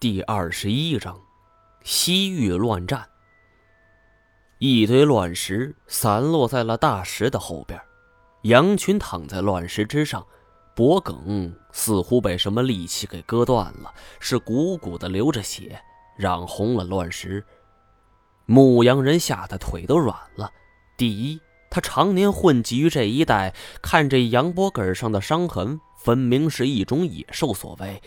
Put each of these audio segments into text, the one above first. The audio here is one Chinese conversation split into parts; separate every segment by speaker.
Speaker 1: 第二十一章，西域乱战。一堆乱石散落在了大石的后边，羊群躺在乱石之上，脖梗似乎被什么利器给割断了，是鼓鼓的流着血，染红了乱石。牧羊人吓得腿都软了。第一，他常年混迹于这一带，看这羊脖梗上的伤痕，分明是一种野兽所为。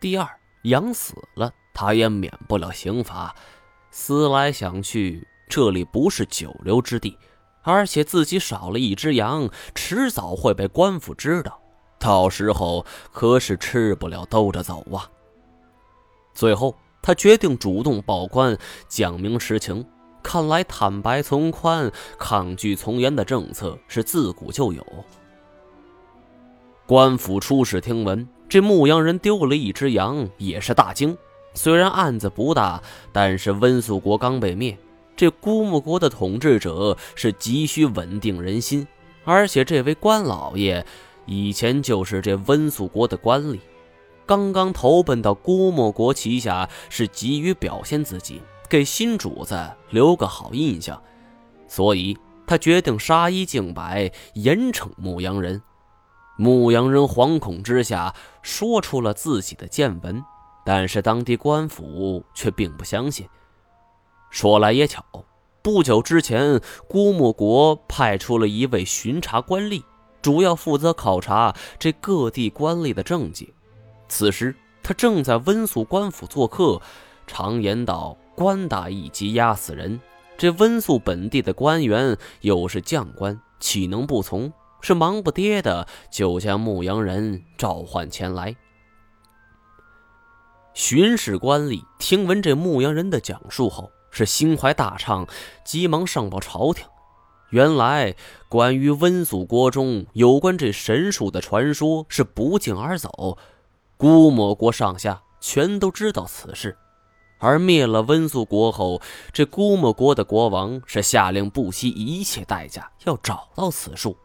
Speaker 1: 第二。羊死了，他也免不了刑罚。思来想去，这里不是久留之地，而且自己少了一只羊，迟早会被官府知道，到时候可是吃不了兜着走啊。最后，他决定主动报官，讲明实情。看来坦白从宽，抗拒从严的政策是自古就有。官府出使听闻。这牧羊人丢了一只羊，也是大惊。虽然案子不大，但是温宿国刚被灭，这孤木国的统治者是急需稳定人心。而且这位官老爷以前就是这温宿国的官吏，刚刚投奔到孤木国旗下，是急于表现自己，给新主子留个好印象，所以他决定杀一儆百，严惩牧羊人。牧羊人惶恐之下说出了自己的见闻，但是当地官府却并不相信。说来也巧，不久之前，孤木国派出了一位巡查官吏，主要负责考察这各地官吏的政绩。此时他正在温宿官府做客。常言道：“官大一级压死人。”这温宿本地的官员又是将官，岂能不从？是忙不迭的，就将牧羊人召唤前来。巡视官吏听闻这牧羊人的讲述后，是心怀大畅，急忙上报朝廷。原来，关于温宿国中有关这神树的传说是不胫而走，孤魔国上下全都知道此事。而灭了温宿国后，这孤魔国的国王是下令不惜一切代价要找到此树。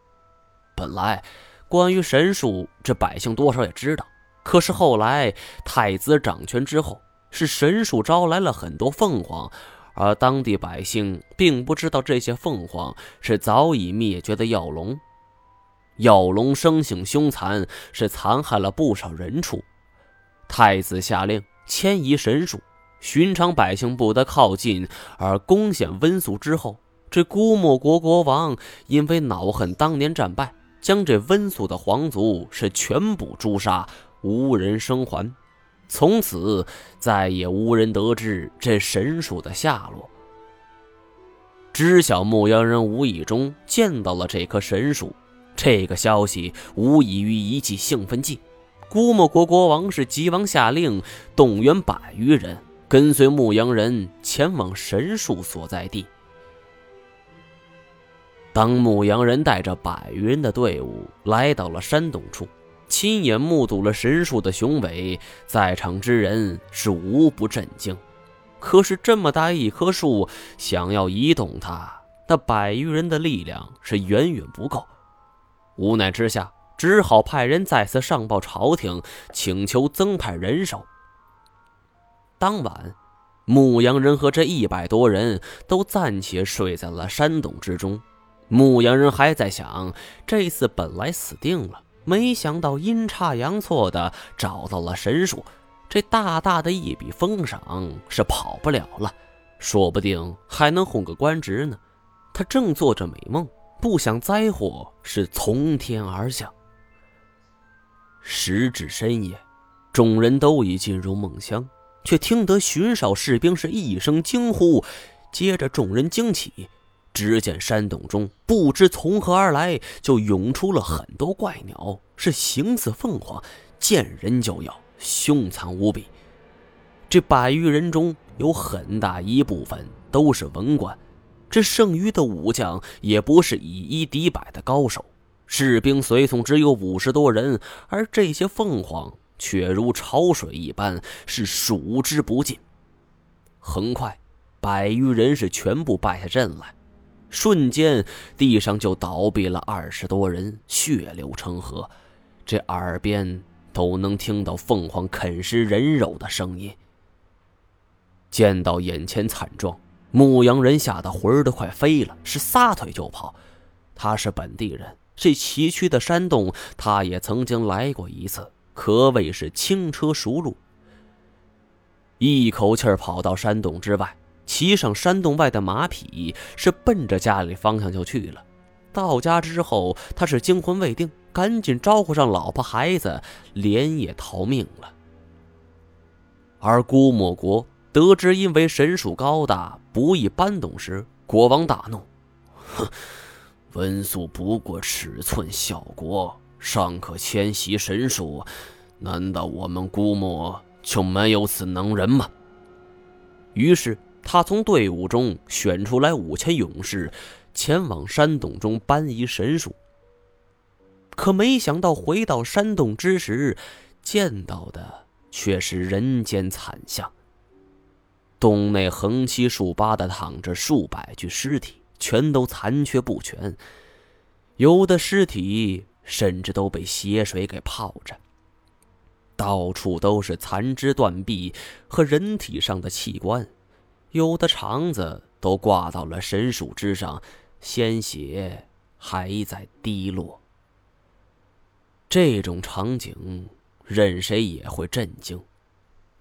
Speaker 1: 本来，关于神术，这百姓多少也知道。可是后来太子掌权之后，是神术招来了很多凤凰，而当地百姓并不知道这些凤凰是早已灭绝的药龙。药龙生性凶残，是残害了不少人畜。太子下令迁移神术，寻常百姓不得靠近。而攻陷温宿之后，这孤木国国王因为恼恨当年战败。将这温宿的皇族是全部诛杀，无人生还。从此再也无人得知这神树的下落。知晓牧羊人无意中见到了这棵神树，这个消息无异于一剂兴奋剂。估摸国国王是急忙下令动员百余人，跟随牧羊人前往神树所在地。当牧羊人带着百余人的队伍来到了山洞处，亲眼目睹了神树的雄伟，在场之人是无不震惊。可是这么大一棵树，想要移动它，那百余人的力量是远远不够。无奈之下，只好派人再次上报朝廷，请求增派人手。当晚，牧羊人和这一百多人都暂且睡在了山洞之中。牧羊人还在想，这次本来死定了，没想到阴差阳错的找到了神树，这大大的一笔封赏是跑不了了，说不定还能混个官职呢。他正做着美梦，不想灾祸是从天而降。时至深夜，众人都已进入梦乡，却听得巡哨士兵是一声惊呼，接着众人惊起。只见山洞中不知从何而来，就涌出了很多怪鸟，是形似凤凰，见人就咬，凶残无比。这百余人中有很大一部分都是文官，这剩余的武将也不是以一敌百的高手，士兵随从只有五十多人，而这些凤凰却如潮水一般，是数之不尽。很快，百余人是全部败下阵来。瞬间，地上就倒闭了二十多人，血流成河，这耳边都能听到凤凰啃食人肉的声音。见到眼前惨状，牧羊人吓得魂儿都快飞了，是撒腿就跑。他是本地人，这崎岖的山洞他也曾经来过一次，可谓是轻车熟路。一口气跑到山洞之外，骑上山洞外的马匹，是奔着家里方向就去了。到家之后，他是惊魂未定，赶紧招呼上老婆孩子，连夜逃命了。而姑莫国得知因为神树高大不易搬动时，国王大怒：“哼，温宿不过尺寸小国，尚可迁徙神树，难道我们姑莫？”就没有此能人吗？于是他从队伍中选出来五千勇士，前往山洞中搬移神树。可没想到回到山洞之时，见到的却是人间惨象。洞内横七竖八的躺着数百具尸体，全都残缺不全，有的尸体甚至都被血水给泡着。到处都是残肢断臂和人体上的器官，有的肠子都挂到了神树之上，鲜血还在滴落。这种场景，任谁也会震惊。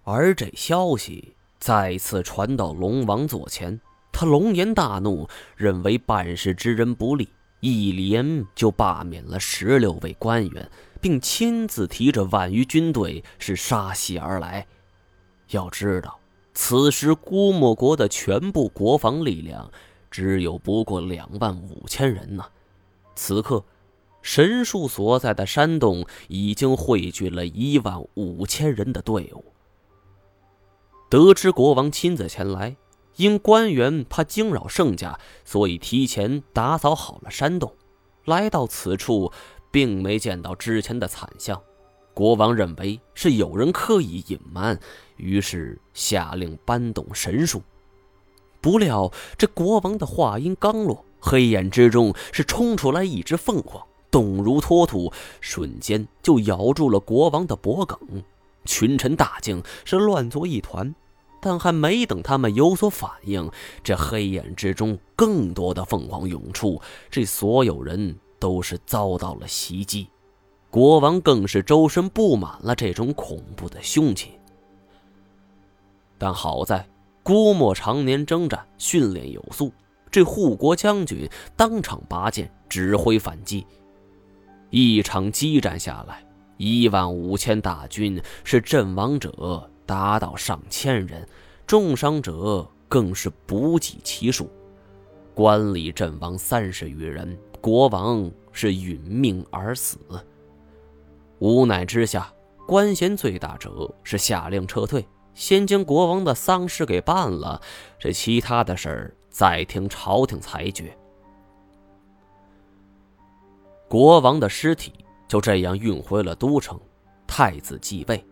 Speaker 1: 而这消息再次传到龙王座前，他龙颜大怒，认为办事之人不利，一连就罢免了十六位官员。并亲自提着万余军队是杀袭而来。要知道，此时姑墨国的全部国防力量只有不过两万五千人呢。此刻，神树所在的山洞已经汇聚了一万五千人的队伍。得知国王亲自前来，因官员怕惊扰圣驾，所以提前打扫好了山洞。来到此处。并没见到之前的惨象，国王认为是有人刻意隐瞒，于是下令搬动神树。不料这国王的话音刚落，黑眼之中是冲出来一只凤凰，动如脱兔，瞬间就咬住了国王的脖颈。群臣大惊，是乱作一团。但还没等他们有所反应，这黑眼之中更多的凤凰涌出，这所有人。都是遭到了袭击，国王更是周身布满了这种恐怖的凶器。但好在郭沫常年征战，训练有素，这护国将军当场拔剑指挥反击。一场激战下来，一万五千大军是阵亡者达到上千人，重伤者更是不计其数，官吏阵亡三十余人。国王是殒命而死。无奈之下，官衔最大者是下令撤退，先将国王的丧事给办了。这其他的事儿再听朝廷裁决。国王的尸体就这样运回了都城，太子继位，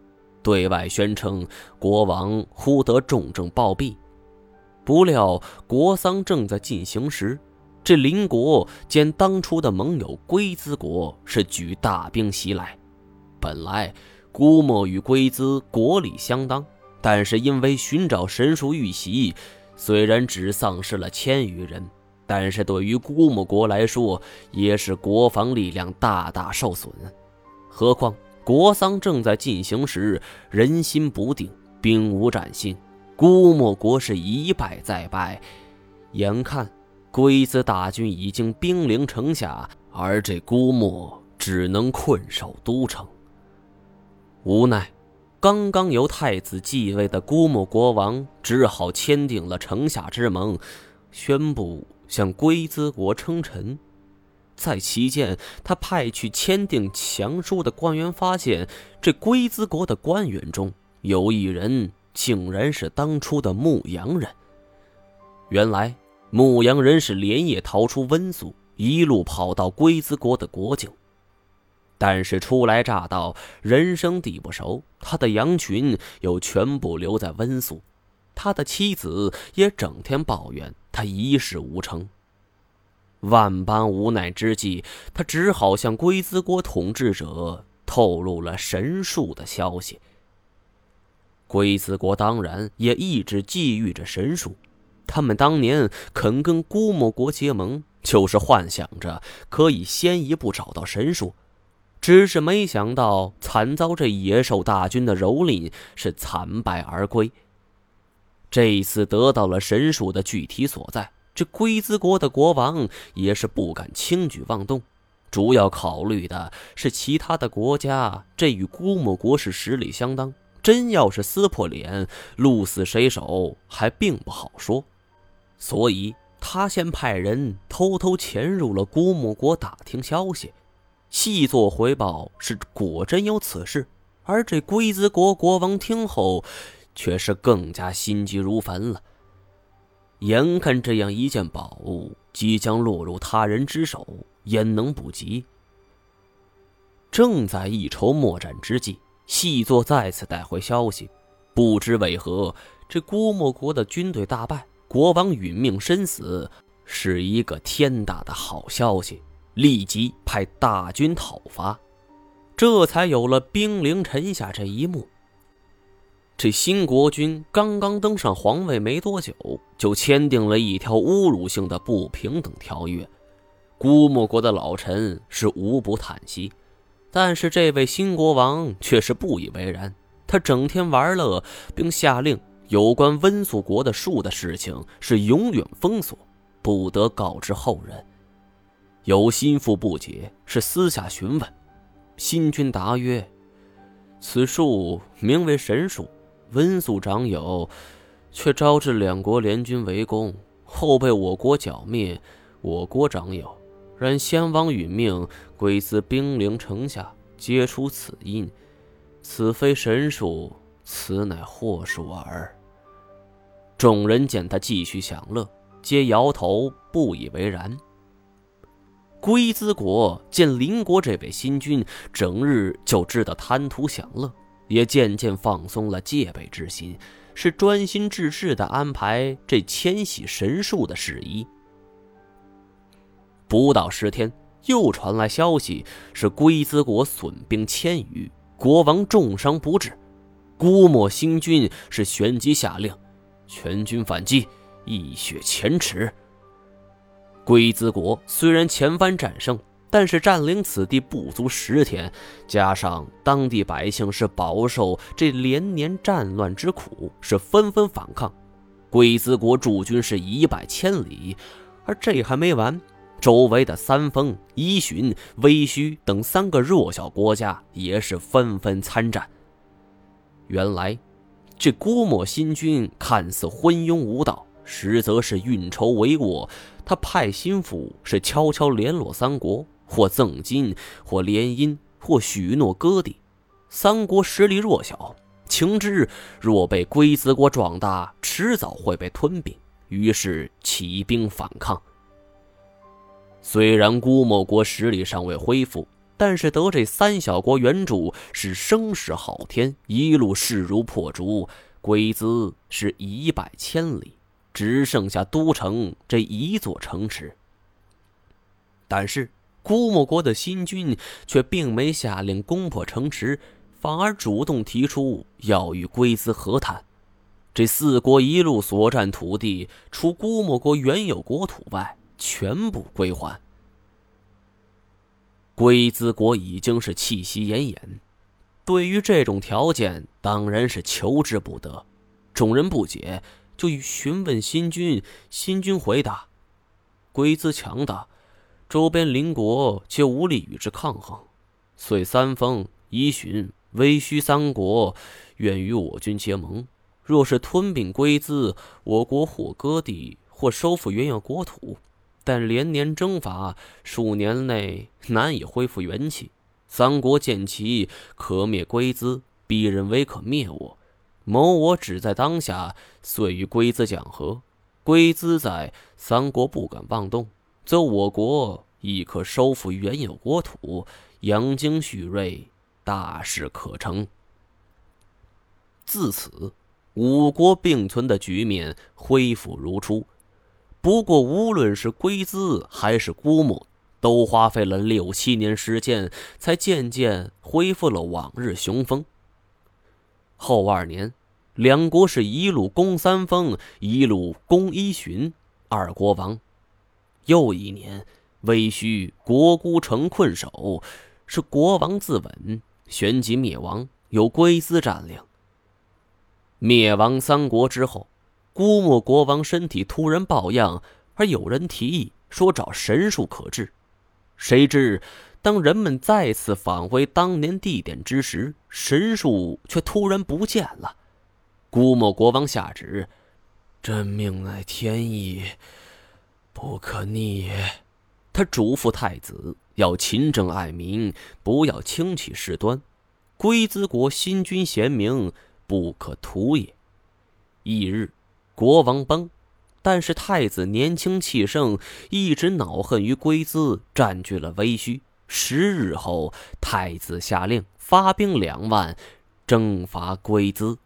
Speaker 1: 对外宣称国王忽得重症暴毙。不料国丧正在进行时。这邻国兼当初的盟友龟兹国是举大兵袭来，本来姑墨与龟兹国力相当，但是因为寻找神树遇袭，虽然只丧失了千余人，但是对于姑墨国来说，也是国防力量大大受损。何况国丧正在进行时，人心不定，兵无战心，姑墨国是一败再败，眼看。龟兹大军已经兵临城下，而这姑墨只能困守都城。无奈，刚刚由太子继位的姑墨国王只好签订了城下之盟，宣布向龟兹国称臣。在期间，他派去签订降书的官员发现，这龟兹国的官员中有一人竟然是当初的牧羊人。原来。牧羊人是连夜逃出温宿，一路跑到龟兹国的国境。但是初来乍到，人生地不熟，他的羊群又全部留在温宿，他的妻子也整天抱怨他一事无成。万般无奈之际，他只好向龟兹国统治者透露了神树的消息。龟兹国当然也一直觊觎着神树。他们当年肯跟姑墨国结盟，就是幻想着可以先一步找到神树。只是没想到，惨遭这野兽大军的蹂躏，是惨败而归。这一次得到了神树的具体所在，这龟兹国的国王也是不敢轻举妄动，主要考虑的是其他的国家，这与姑墨国是实力相当，真要是撕破脸，鹿死谁手还并不好说。所以他先派人偷偷潜入了姑墨国打听消息。细作回报是果真有此事，而这龟兹国国王听后，却是更加心急如焚了。眼看这样一件宝物即将落入他人之手，焉能不急？正在一筹莫展之际，细作再次带回消息，不知为何，这郭沫国的军队大败，国王殒命身死，是一个天大的好消息。立即派大军讨伐，这才有了兵临城下这一幕。这新国君刚刚登上皇位没多久，就签订了一条侮辱性的不平等条约。姑墨国的老臣是无不叹息，但是这位新国王却是不以为然。他整天玩乐，并下令有关温宿国的树的事情是永远封锁，不得告知后人。有心腹不解，是私下询问。新君答曰：“此树名为神树，温宿长有，却招致两国联军围攻，后被我国剿灭。我国长有，然先王殒命，鬼子兵临城下，皆出此因。此非神树，此乃祸树耳。”众人见他继续享乐，皆摇头不以为然。龟兹国见邻国这位新君整日就知道贪图享乐，也渐渐放松了戒备之心，是专心致志地安排这迁徙神树的事宜。不到十天，又传来消息，是龟兹国损兵千余，国王重伤不治。姑墨新君是旋即下令，全军反击，一雪前耻。龟兹国虽然前番战胜，但是占领此地不足十天，加上当地百姓是饱受这连年战乱之苦，是纷纷反抗。龟兹国驻军是一败千里，而这还没完，周围的三丰、伊寻、微须等三个弱小国家也是纷纷参战。原来，这郭沫新军看似昏庸无道。实则是运筹帷幄，他派心腹是悄悄联络三国，或赠金，或联姻，或许诺割地。三国实力弱小，情知若被龟兹国壮大，迟早会被吞并，于是起兵反抗。虽然姑墨国实力尚未恢复，但是得这三小国援助，是声势浩天，一路势如破竹，龟兹是一败千里。只剩下都城这一座城池，但是姑墨国的新军却并没下令攻破城池，反而主动提出要与龟兹和谈。这四国一路所占土地，除姑墨国原有国土外，全部归还。龟兹国已经是气息奄奄，对于这种条件，当然是求之不得。众人不解。就欲询问新君，新君回答：“龟兹强大，周边邻国皆无力与之抗衡，遂三方、伊寻、威虚三国愿与我军结盟。若是吞并龟兹，我国或割地，或收复原有国土。但连年征伐，数年内难以恢复元气。三国见其可灭龟兹，必认为可灭我。”谋我只在当下，遂与龟兹讲和。龟兹在，三国不敢妄动，则我国亦可收复原有国土，养精蓄锐，大事可成。自此，五国并存的局面恢复如初。不过，无论是龟兹还是姑墨，都花费了六七年时间，才渐渐恢复了往日雄风。后二年。两国是一路攻三峰，一路攻一旬，二国亡。又一年，魏须国孤城困守，是国王自刎，旋即灭亡，由龟兹占领。灭亡三国之后，姑墨国王身体突然抱恙，而有人提议说找神术可治。谁知，当人们再次返回当年地点之时，神术却突然不见了。估摸国王下旨：“朕命乃天意，不可逆也。”他嘱咐太子要勤政爱民，不要轻启事端。龟兹国新君贤明，不可图也。翌日，国王崩，但是太子年轻气盛，一直恼恨于龟兹占据了威虚。十日后，太子下令发兵两万，征伐龟兹。